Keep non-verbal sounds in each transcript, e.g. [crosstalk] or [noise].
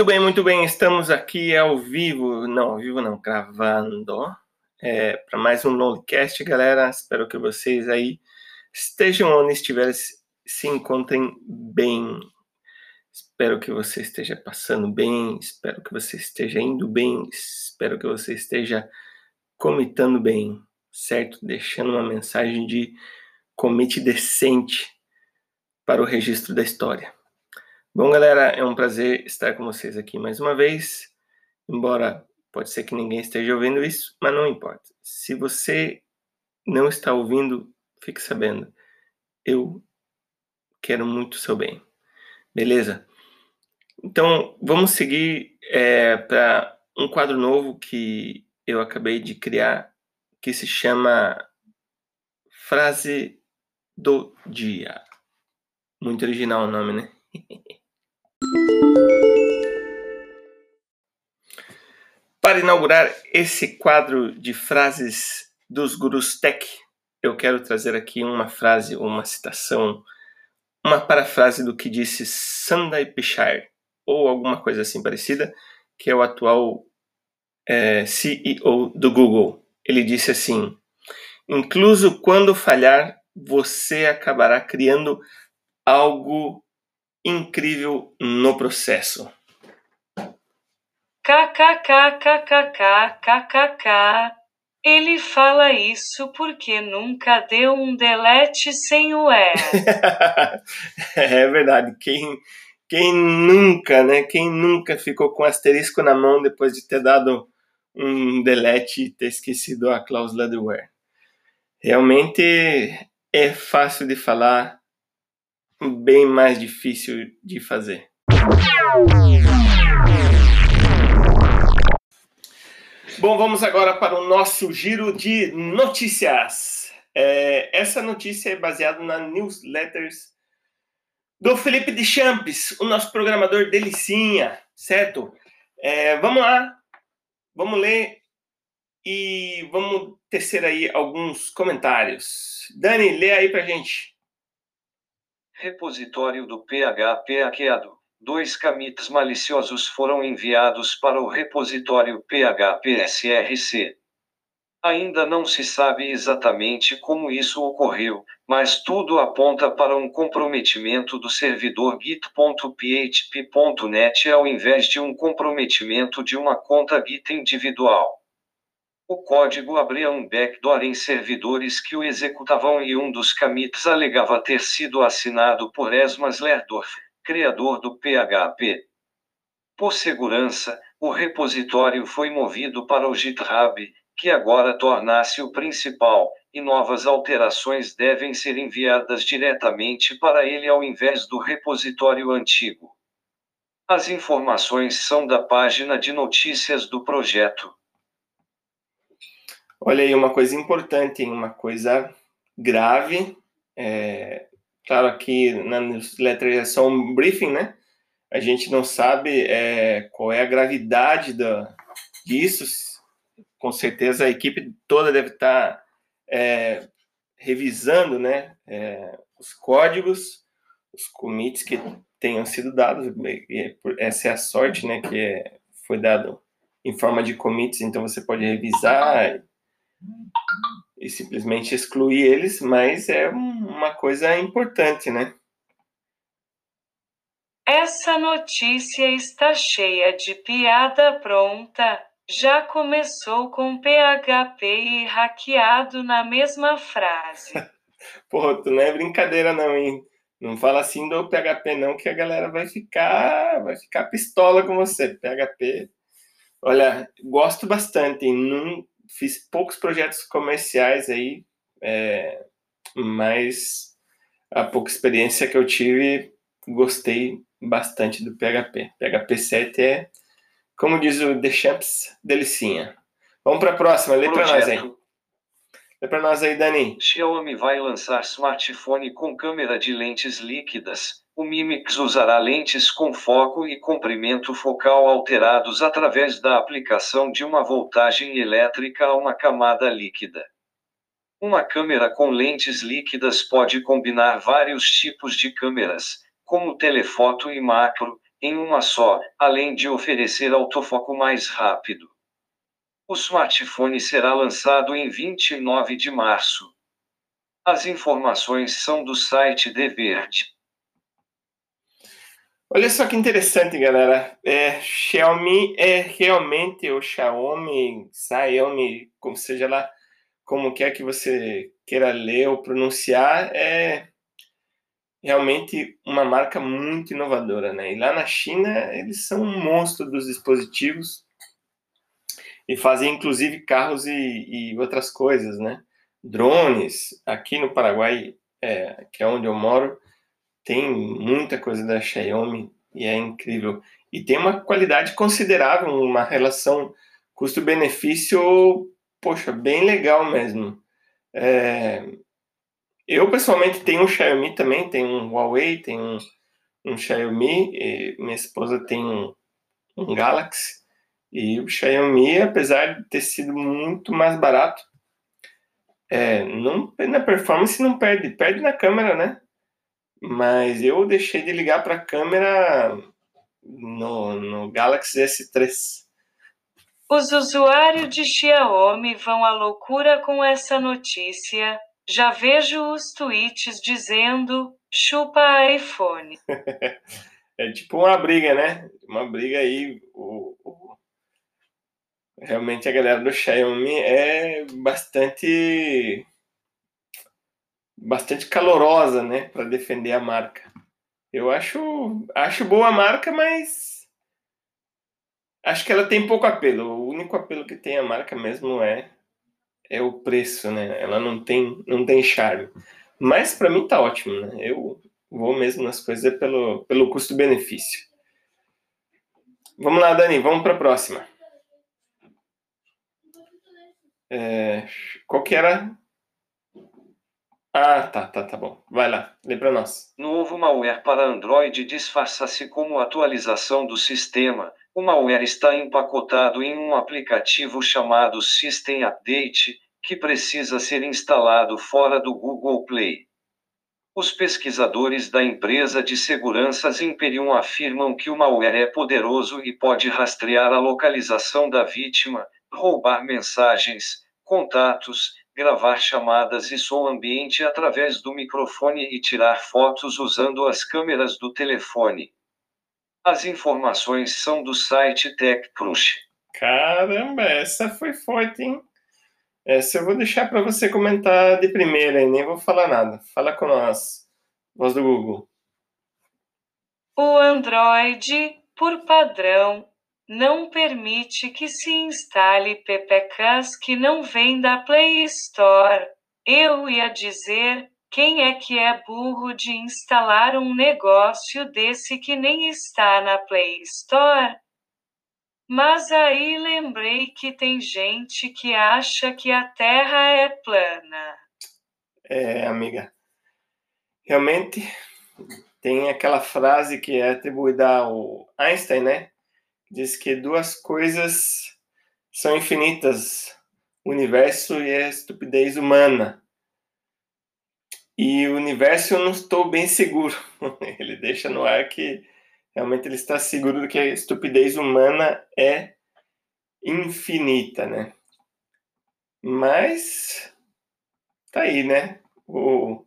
Muito bem, muito bem. Estamos aqui ao vivo, não, ao vivo não, gravando é, para mais um Nodecast, galera. Espero que vocês aí estejam onde estiverem, se encontrem bem. Espero que você esteja passando bem, espero que você esteja indo bem, espero que você esteja comitando bem, certo? Deixando uma mensagem de comite decente para o registro da história. Bom, galera, é um prazer estar com vocês aqui mais uma vez. Embora pode ser que ninguém esteja ouvindo isso, mas não importa. Se você não está ouvindo, fique sabendo. Eu quero muito seu bem. Beleza? Então, vamos seguir é, para um quadro novo que eu acabei de criar, que se chama Frase do Dia. Muito original o nome, né? [laughs] Para inaugurar esse quadro de frases dos Gurus Tech, eu quero trazer aqui uma frase, uma citação, uma parafrase do que disse Sundar Pichai, ou alguma coisa assim parecida, que é o atual é, CEO do Google. Ele disse assim: Incluso quando falhar, você acabará criando algo incrível no processo. KKKKKKKK. Ele fala isso porque nunca deu um delete sem o E. é verdade. Quem, quem nunca, né? Quem nunca ficou com asterisco na mão depois de ter dado um delete e ter esquecido a cláusula do where? Realmente é fácil de falar, bem mais difícil de fazer. Bom, vamos agora para o nosso giro de notícias. É, essa notícia é baseada na newsletters do Felipe Deschamps, o nosso programador delicinha, certo? É, vamos lá, vamos ler e vamos tecer aí alguns comentários. Dani, lê aí pra gente. Repositório do PHP hackeado. Dois commits maliciosos foram enviados para o repositório PHP-SRC. Ainda não se sabe exatamente como isso ocorreu, mas tudo aponta para um comprometimento do servidor git.php.net ao invés de um comprometimento de uma conta Git individual. O código abria um backdoor em servidores que o executavam e um dos commits alegava ter sido assinado por Esmas Lerdorf, criador do PHP. Por segurança, o repositório foi movido para o GitHub, que agora torna-se o principal, e novas alterações devem ser enviadas diretamente para ele ao invés do repositório antigo. As informações são da página de notícias do projeto. Olha aí, uma coisa importante, uma coisa grave. É, claro, aqui na newsletter é só um briefing, né? A gente não sabe é, qual é a gravidade da, disso. Com certeza a equipe toda deve estar é, revisando né, é, os códigos, os commits que tenham sido dados. Essa é a sorte né, que é, foi dado em forma de commits, então você pode revisar e simplesmente excluir eles, mas é uma coisa importante, né? Essa notícia está cheia de piada pronta. Já começou com PHP e hackeado na mesma frase. [laughs] Pô, tu não é brincadeira não, hein? Não fala assim do PHP não, que a galera vai ficar, vai ficar pistola com você. PHP, olha, gosto bastante. Não, fiz poucos projetos comerciais aí, é, mas a pouca experiência que eu tive, gostei bastante do PHP. PHP 7 é, como diz o Deschamps, delicinha. Vamos para a próxima, lê para nós aí. Lê para nós aí, Dani. Xiaomi vai lançar smartphone com câmera de lentes líquidas. O Mimix usará lentes com foco e comprimento focal alterados através da aplicação de uma voltagem elétrica a uma camada líquida. Uma câmera com lentes líquidas pode combinar vários tipos de câmeras, como telefoto e macro, em uma só, além de oferecer autofoco mais rápido. O smartphone será lançado em 29 de março. As informações são do site The Verde. Olha só que interessante, galera. É, Xiaomi é realmente o Xiaomi, Xiaomi, como seja lá, como quer que você queira ler ou pronunciar, é realmente uma marca muito inovadora, né? E lá na China eles são um monstro dos dispositivos e fazem inclusive carros e, e outras coisas, né? Drones. Aqui no Paraguai, é, que é onde eu moro, tem muita coisa da Xiaomi e é incrível. E tem uma qualidade considerável, uma relação custo-benefício, poxa, bem legal mesmo. É, eu pessoalmente tenho um Xiaomi também, tenho um Huawei, tenho um, um Xiaomi, minha esposa tem um, um Galaxy. E o Xiaomi, apesar de ter sido muito mais barato, é, não, na performance não perde, perde na câmera, né? Mas eu deixei de ligar para a câmera no, no Galaxy S3. Os usuários de Xiaomi vão à loucura com essa notícia. Já vejo os tweets dizendo: chupa iPhone. [laughs] é tipo uma briga, né? Uma briga aí. Realmente a galera do Xiaomi é bastante bastante calorosa, né, para defender a marca. Eu acho, acho boa a marca, mas acho que ela tem pouco apelo. O único apelo que tem a marca mesmo é é o preço, né? Ela não tem não tem charme. Mas para mim tá ótimo, né? Eu vou mesmo nas coisas pelo pelo custo-benefício. Vamos lá, Dani, vamos para a próxima. É, qual que era ah, tá, tá, tá bom. Vai lá, lê para nós. Novo malware para Android disfarça-se como atualização do sistema. O malware está empacotado em um aplicativo chamado System Update, que precisa ser instalado fora do Google Play. Os pesquisadores da empresa de seguranças Imperium afirmam que o malware é poderoso e pode rastrear a localização da vítima, roubar mensagens, contatos, gravar chamadas e som ambiente através do microfone e tirar fotos usando as câmeras do telefone. As informações são do site TechCrunch. Caramba, essa foi forte, hein? Essa eu vou deixar para você comentar de primeira e nem vou falar nada. Fala com nós, voz do Google. O Android, por padrão, não permite que se instale ppks que não vêm da Play Store. Eu ia dizer, quem é que é burro de instalar um negócio desse que nem está na Play Store? Mas aí lembrei que tem gente que acha que a Terra é plana. É, amiga. Realmente tem aquela frase que é atribuída ao Einstein, né? Diz que duas coisas são infinitas: o universo e a estupidez humana. E o universo eu não estou bem seguro. [laughs] Ele deixa no ar que realmente ele está seguro que a estupidez humana é infinita, né? Mas tá aí, né? O,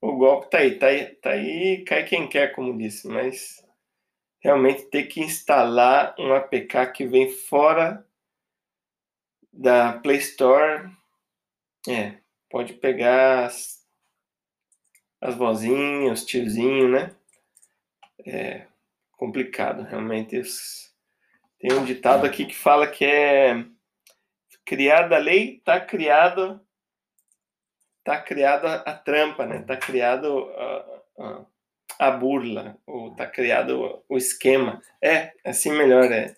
o golpe tá aí, tá aí, tá aí, cai quem quer, como disse, mas realmente ter que instalar um APK que vem fora da Play Store. É, pode pegar as, as vozinhas, os tiozinhos, né? É complicado, realmente. Tem um ditado aqui que fala que é criada a lei, tá criado tá criado a, trampa, né? Tá criado a burla, ou tá criado o esquema. É, assim melhor é.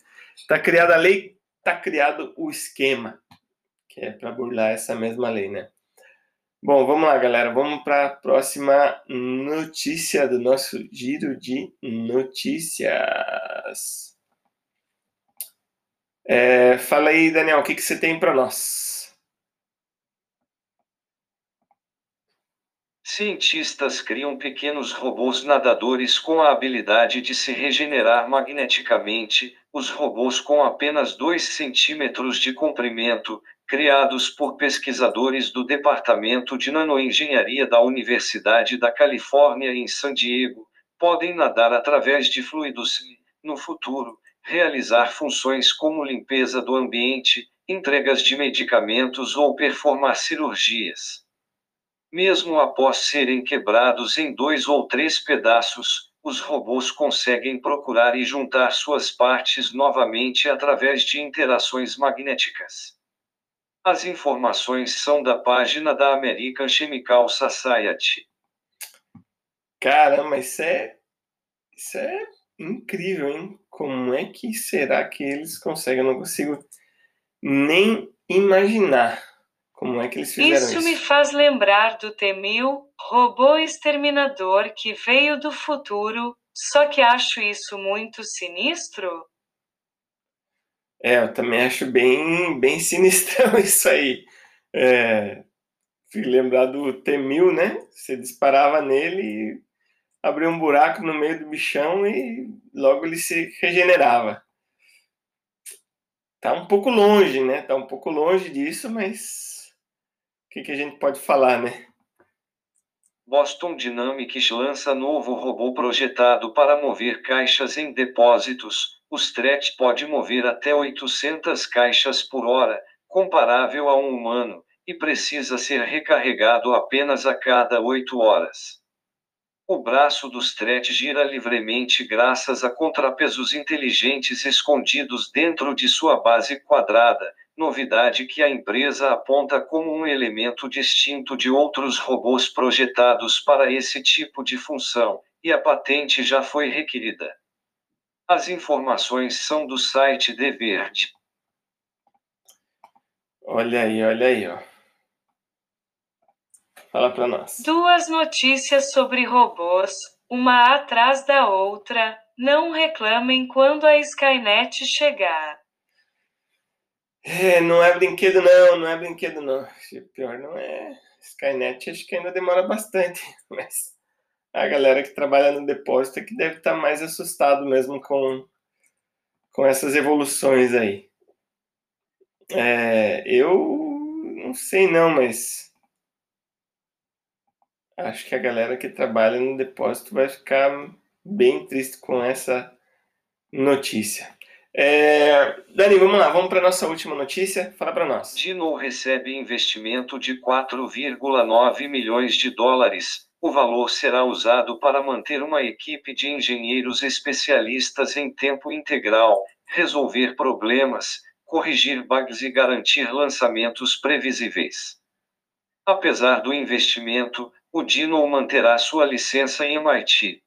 Tá criada a lei, tá criado o esquema, que é para burlar essa mesma lei, né? Bom, vamos lá, galera. Vamos para a próxima notícia do nosso giro de notícias. É, fala aí, Daniel, o que, que você tem para nós? Cientistas criam pequenos robôs nadadores com a habilidade de se regenerar magneticamente, os robôs com apenas 2 centímetros de comprimento, criados por pesquisadores do Departamento de Nanoengenharia da Universidade da Califórnia em San Diego, podem nadar através de fluidos e, no futuro, realizar funções como limpeza do ambiente, entregas de medicamentos ou performar cirurgias. Mesmo após serem quebrados em dois ou três pedaços, os robôs conseguem procurar e juntar suas partes novamente através de interações magnéticas. As informações são da página da American Chemical Society. Caramba, isso é, isso é incrível, hein? Como é que será que eles conseguem? Eu não consigo nem imaginar. Como é que eles fizeram isso? Isso me faz lembrar do T-1000, robô exterminador que veio do futuro, só que acho isso muito sinistro. É, eu também acho bem, bem sinistrão [laughs] isso aí. É, fui lembrar do T-1000, né? Você disparava nele e abria um buraco no meio do bichão e logo ele se regenerava. Tá um pouco longe, né? Tá um pouco longe disso, mas que, que a gente pode falar, né? Boston Dynamics lança novo robô projetado para mover caixas em depósitos. O Stretch pode mover até 800 caixas por hora, comparável a um humano, e precisa ser recarregado apenas a cada 8 horas. O braço do Stretch gira livremente graças a contrapesos inteligentes escondidos dentro de sua base quadrada, novidade que a empresa aponta como um elemento distinto de outros robôs projetados para esse tipo de função, e a patente já foi requerida. As informações são do site The Verde. Olha aí, olha aí, ó. Fala para nós. Duas notícias sobre robôs, uma atrás da outra. Não reclamem quando a Skynet chegar. É, não é brinquedo não, não é brinquedo não. Pior não é. Skynet acho que ainda demora bastante, [laughs] mas a galera que trabalha no depósito é que deve estar mais assustado mesmo com, com essas evoluções aí. É, eu não sei não, mas acho que a galera que trabalha no depósito vai ficar bem triste com essa notícia. É, Dani, vamos lá, vamos para nossa última notícia. Fala para nós. Dino recebe investimento de 4,9 milhões de dólares. O valor será usado para manter uma equipe de engenheiros especialistas em tempo integral, resolver problemas, corrigir bugs e garantir lançamentos previsíveis. Apesar do investimento, o Dino manterá sua licença em MIT.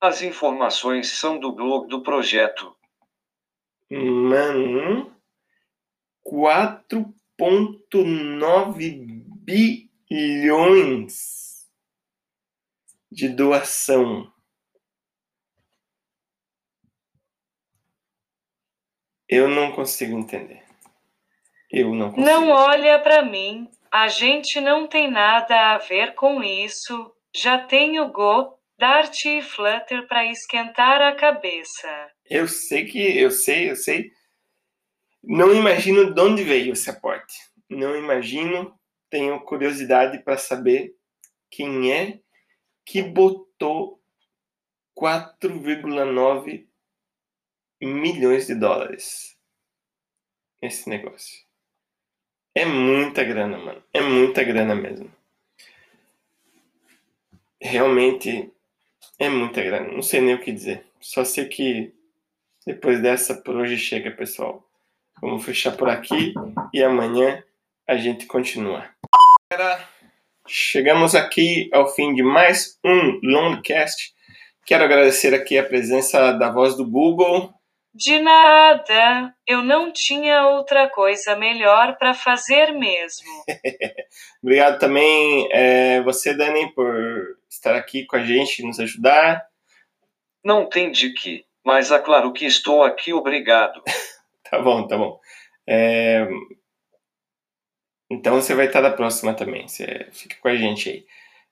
As informações são do blog do projeto. Mano, 4,9 bilhões de doação. Eu não consigo entender. Eu não consigo. Não olha para mim. A gente não tem nada a ver com isso. Já tenho Go, Dart e Flutter para esquentar a cabeça. Eu sei que, eu sei, eu sei. Não imagino de onde veio esse aporte. Não imagino. Tenho curiosidade para saber quem é que botou 4,9 milhões de dólares nesse negócio. É muita grana, mano. É muita grana mesmo. Realmente é muita grana. Não sei nem o que dizer. Só sei que depois dessa, por hoje chega, pessoal. Vamos fechar por aqui e amanhã a gente continua. Chegamos aqui ao fim de mais um Longcast. Quero agradecer aqui a presença da voz do Google. De nada, eu não tinha outra coisa melhor para fazer mesmo. [laughs] Obrigado também é, você, Dani, por estar aqui com a gente, nos ajudar. Não tem de que. Mas aclaro que estou aqui, obrigado. [laughs] tá bom, tá bom. É... Então você vai estar da próxima também. Você fica com a gente aí.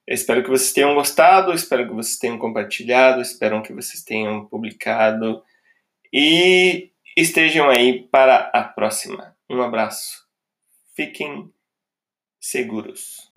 Eu espero que vocês tenham gostado, espero que vocês tenham compartilhado, espero que vocês tenham publicado e estejam aí para a próxima. Um abraço. Fiquem seguros.